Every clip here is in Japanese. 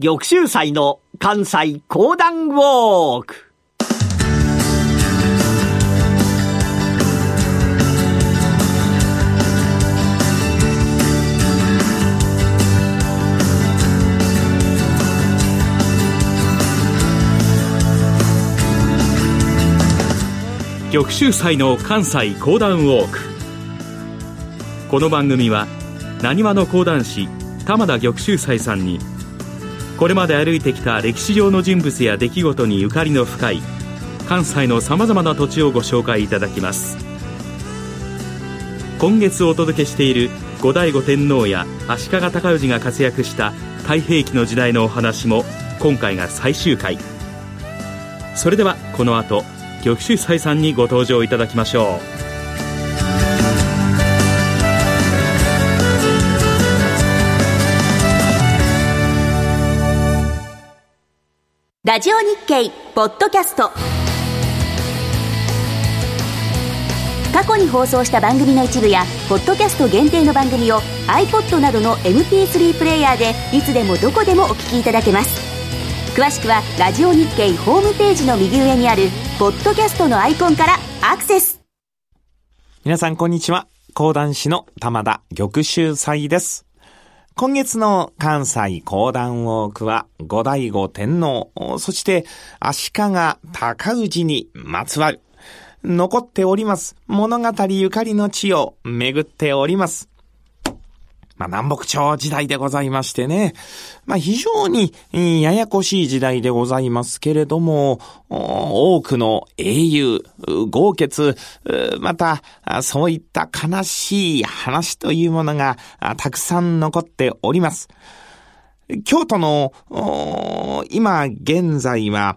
玉州祭の関西講談ウォーク。玉州祭の関西講談ウォーク。この番組はなにわの講談師玉田玉州祭さんにこれまで歩いてきた歴史上の人物や出来事にゆかりの深い関西のさまざまな土地をご紹介いただきます。今月お届けしている後醍醐天皇や足利尊氏が活躍した太平記の時代のお話も今回が最終回。それではこの後玉州祭さんにご登場いただきましょう。ラジオ日経ポッドキャスト。過去に放送した番組の一部やポッドキャスト限定の番組を iPod などの MP3 プレイヤーでいつでもどこでもお聞きいただけます。詳しくはラジオ日経ホームページの右上にあるポッドキャストのアイコンからアクセス。皆さんこんにちは。講談師の玉田玉秀祭です。今月の関西講談ウォークは、後醍醐天皇、そして足利高氏にまつわる、残っております。物語ゆかりの地を巡っております。まあ、南北朝時代でございましてね。まあ、非常にややこしい時代でございますけれども、多くの英雄、豪傑、また、そういった悲しい話というものがたくさん残っております。京都の、今現在は、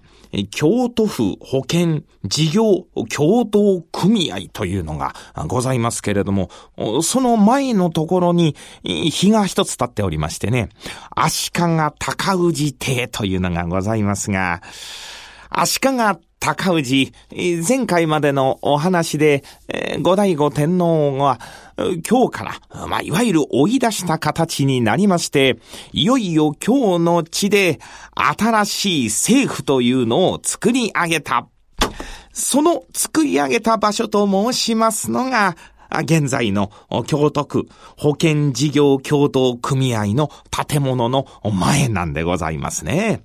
京都府保険事業協同組合というのがございますけれども、その前のところに日が一つ立っておりましてね、足利高氏邸というのがございますが、足利高氏、前回までのお話で、後醍醐天皇は、今日から、まあ、いわゆる追い出した形になりまして、いよいよ今日の地で、新しい政府というのを作り上げた。その作り上げた場所と申しますのが、現在の京都区保険事業協同組合の建物の前なんでございますね。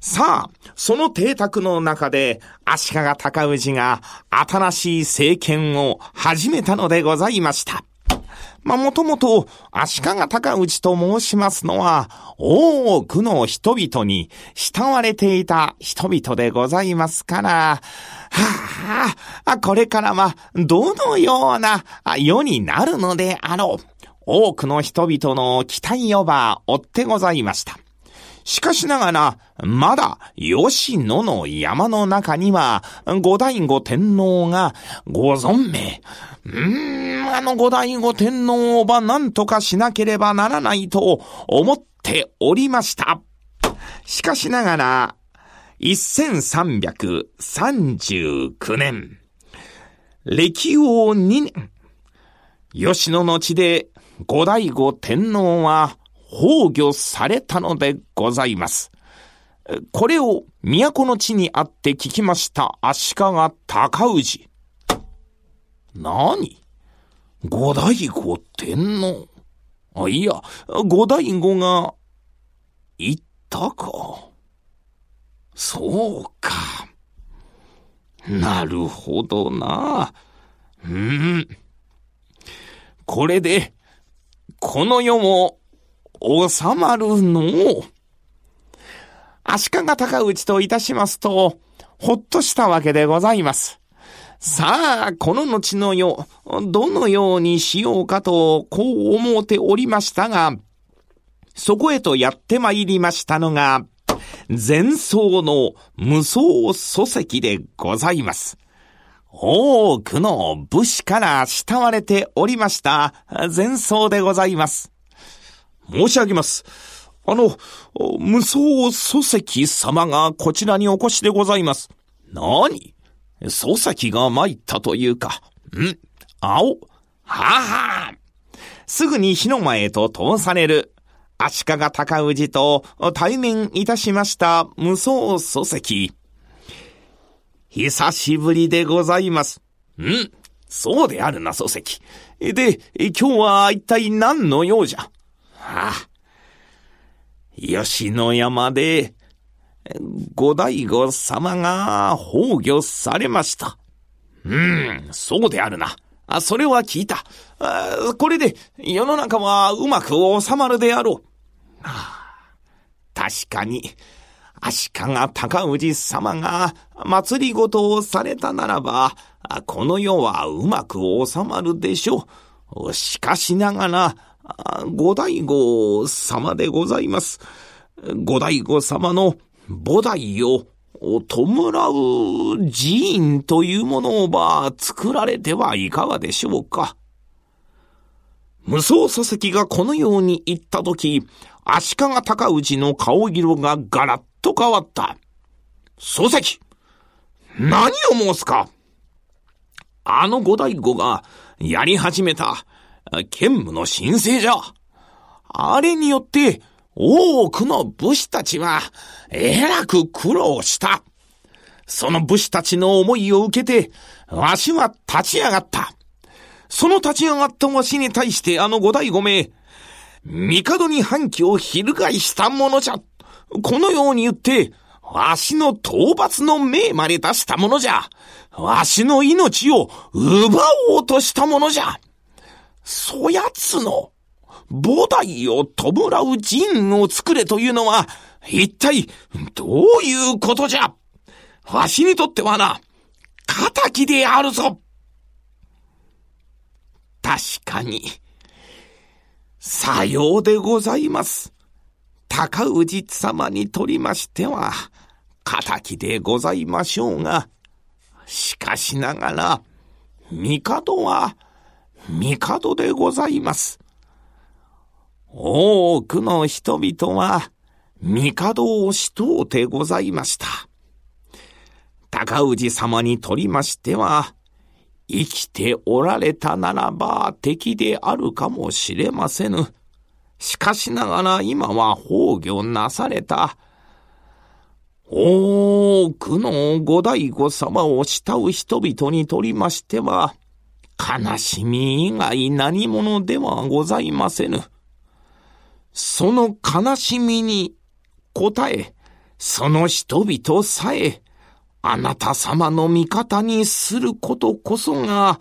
さあ、その邸宅の中で、足利尊氏が新しい政権を始めたのでございました。まあ、もともと、足利尊氏と申しますのは、多くの人々に慕われていた人々でございますから、はあ、これからは、どのような世になるのであろう。多くの人々の期待をば追ってございました。しかしながら、まだ、吉野の山の中には、後醍醐天皇がご存命。うーん、あの後醍醐天皇は何とかしなければならないと思っておりました。しかしながら、1339年、歴王2年、吉野の地で後醍醐天皇は崩御されたのでございます。これを都の地にあって聞きました足利尊氏。何？後醍醐天皇？あ、いや、後醍醐が、言ったか？そうか。なるほどな。うん。これで、この世も収まるの足利高内といたしますと、ほっとしたわけでございます。さあ、この後の世、どのようにしようかと、こう思うておりましたが、そこへとやって参りましたのが、前奏の無双祖石でございます。多くの武士から慕われておりました前奏でございます。申し上げます。あの、無双祖石様がこちらにお越しでございます。何？祖石が参ったというか。ん？青？ははすぐに火の前へと通される。足利尊氏と対面いたしました無双祖石。久しぶりでございます。ん？そうであるな、祖石。で、今日は一体何の用じゃ？はあ、吉野山で、五大悟様が崩御されました。うん、そうであるな。あ、それは聞いた。あこれで世の中はうまく収まるであろう。あ、確かに、足利尊氏様が祭りごとをされたならば、この世はうまく収まるでしょう。しかしながら、五大悟様でございます。五大悟様の菩提を弔う寺院というものをば作られてはいかがでしょうか。無双祖石がこのように言ったとき、足利尊氏の顔色がガラッと変わった。祖石何を申すかあの五大悟がやり始めた剣務の申請じゃ。あれによって多くの武士たちはえらく苦労した。その武士たちの思いを受けて、わしは立ち上がった。その立ち上がったわしに対してあの五代五名、帝に反旗を翻したものじゃ。このように言って、わしの討伐の命まで出したものじゃ。わしの命を奪おうとしたものじゃ。そやつの、菩提を弔う陣を作れというのは、一体、どういうことじゃわしにとってはな、仇であるぞ確かに、さようでございます。高氏様にとりましては、仇でございましょうが、しかしながら、帝は、帝でございます。多くの人々は、帝をしとうてございました。高氏様にとりましては、生きておられたならば敵であるかもしれませぬ。しかしながら今は崩御なされた。多くの五大悟様を慕う人々にとりましては、悲しみ以外何者ではございませぬ。その悲しみに応え、その人々さえ、あなた様の味方にすることこそが、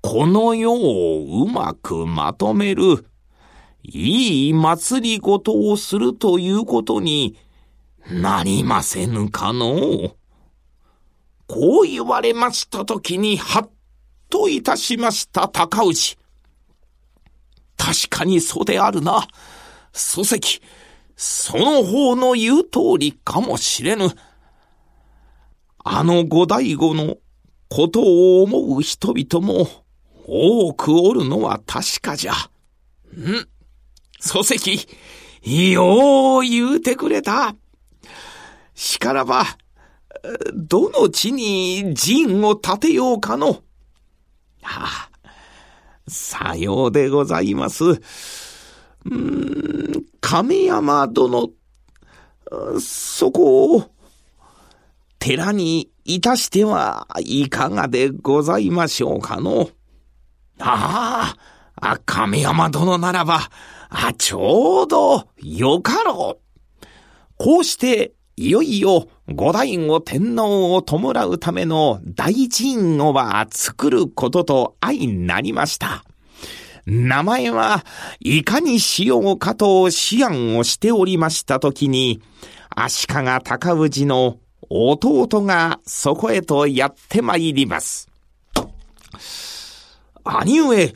この世をうまくまとめる、いい祭りごとをするということになりませぬかのこう言われましたときに、はっといたしました高氏。確かにそうであるな。祖石、その方の言う通りかもしれぬ。あの五大悟のことを思う人々も多くおるのは確かじゃ。ん祖石、よう言うてくれた。しからば、どの地に陣を建てようかの。さようでございます。うん、亀山殿、そこを、寺にいたしてはいかがでございましょうかの。ああ、亀山殿ならば、あ、ちょうどよかろう。こうして、いよいよ五代悟天皇を弔うための大臣をは作ることと相なりました。名前はいかにしようかと思案をしておりましたときに、足利高氏の弟がそこへとやって参ります。兄上、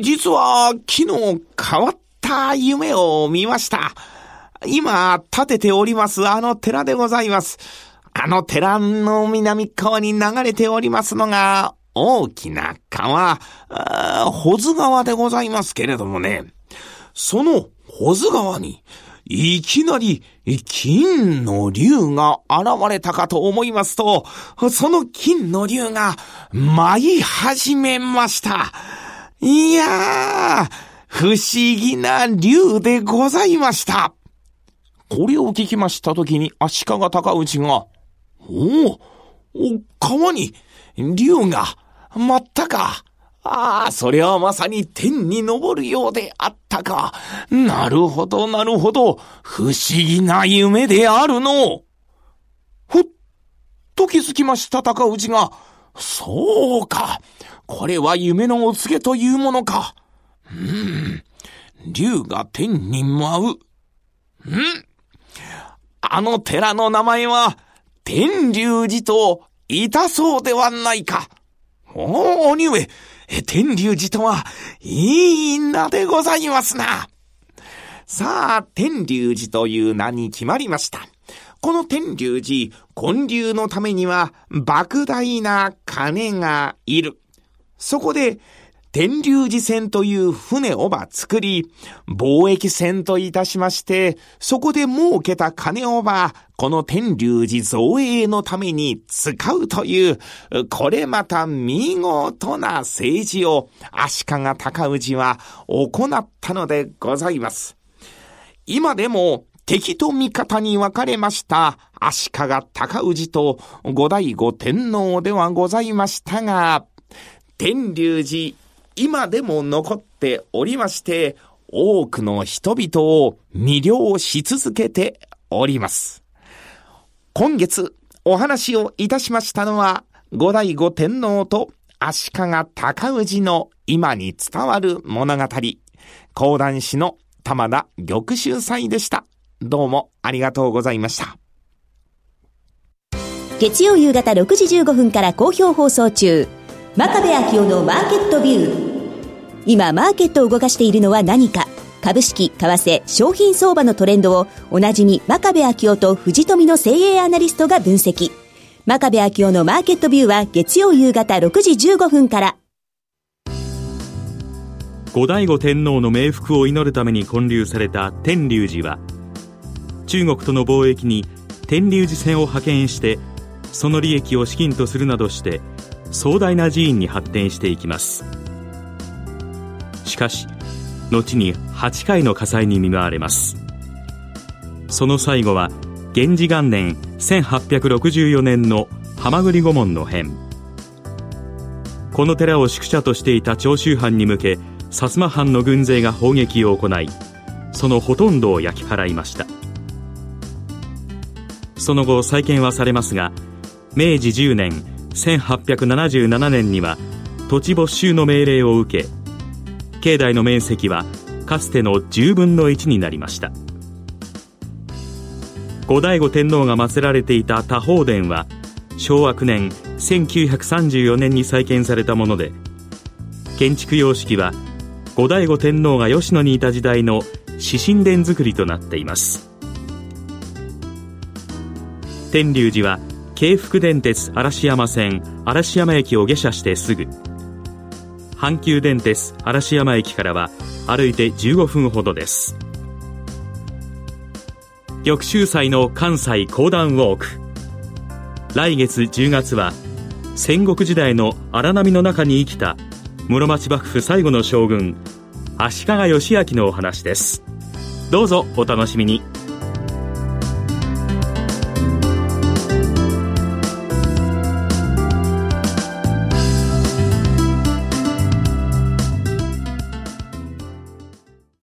実は昨日変わった夢を見ました。今建てておりますあの寺でございます。あの寺の南側に流れておりますのが大きな川、保津川でございますけれどもね、その保津川にいきなり金の竜が現れたかと思いますと、その金の竜が舞い始めました。いやー、不思議な竜でございました。これを聞きましたときに足利高内が、おお、川に竜が舞ったか。ああ、それはまさに天に昇るようであったか。なるほど、なるほど。不思議な夢であるの。ふっと気づきました高内が。そうか。これは夢のお告げというものか。うん。竜が天に舞う。うんあの寺の名前は、天龍寺といたそうではないか。おお、兄上、天龍寺とは、いい名でございますな。さあ、天龍寺という名に決まりました。この天龍寺、建立のためには、莫大な金がいる。そこで、天龍寺船という船をば作り、貿易船といたしまして、そこで儲けた金をば、この天龍寺造営のために使うという、これまた見事な政治を足利高氏は行ったのでございます。今でも敵と味方に分かれました足利高氏と後醍醐天皇ではございましたが、天龍寺今でも残っておりまして、多くの人々を魅了し続けております。今月お話をいたしましたのは、後醍醐天皇と足利尊氏の今に伝わる物語、講談師の玉田玉秀祭でした。どうもありがとうございました。月曜夕方6時15分から好評放送中。真壁昭夫のマーケットビュー。今マーケットを動かしているのは何か。株式、為替、商品相場のトレンドをおなじみ真壁昭夫と藤富の精鋭アナリストが分析。真壁昭夫のマーケットビューは月曜夕方6時15分から。後醍醐天皇の冥福を祈るために建立された天龍寺は中国との貿易に天龍寺船を派遣してその利益を資金とするなどして壮大な寺院に発展していきます。しかし後に8回の火災に見舞われます。その最後は源氏元年1864年の浜栗御門の変。この寺を宿舎としていた長州藩に向け薩摩藩の軍勢が砲撃を行いそのほとんどを焼き払いました。その後再建はされますが明治10年1877年には土地没収の命令を受け境内の面積はかつての10分の1になりました。後醍醐天皇が祀られていた多宝殿は昭和9年1934年に再建されたもので建築様式は後醍醐天皇が吉野にいた時代の指針殿造りとなっています。天龍寺は京福電鉄嵐山線嵐山駅を下車してすぐ。阪急電鉄嵐山駅からは歩いて15分ほどです。玉州祭の関西講談ウォーク。来月10月は戦国時代の荒波の中に生きた室町幕府最後の将軍足利義昭のお話です。どうぞお楽しみに。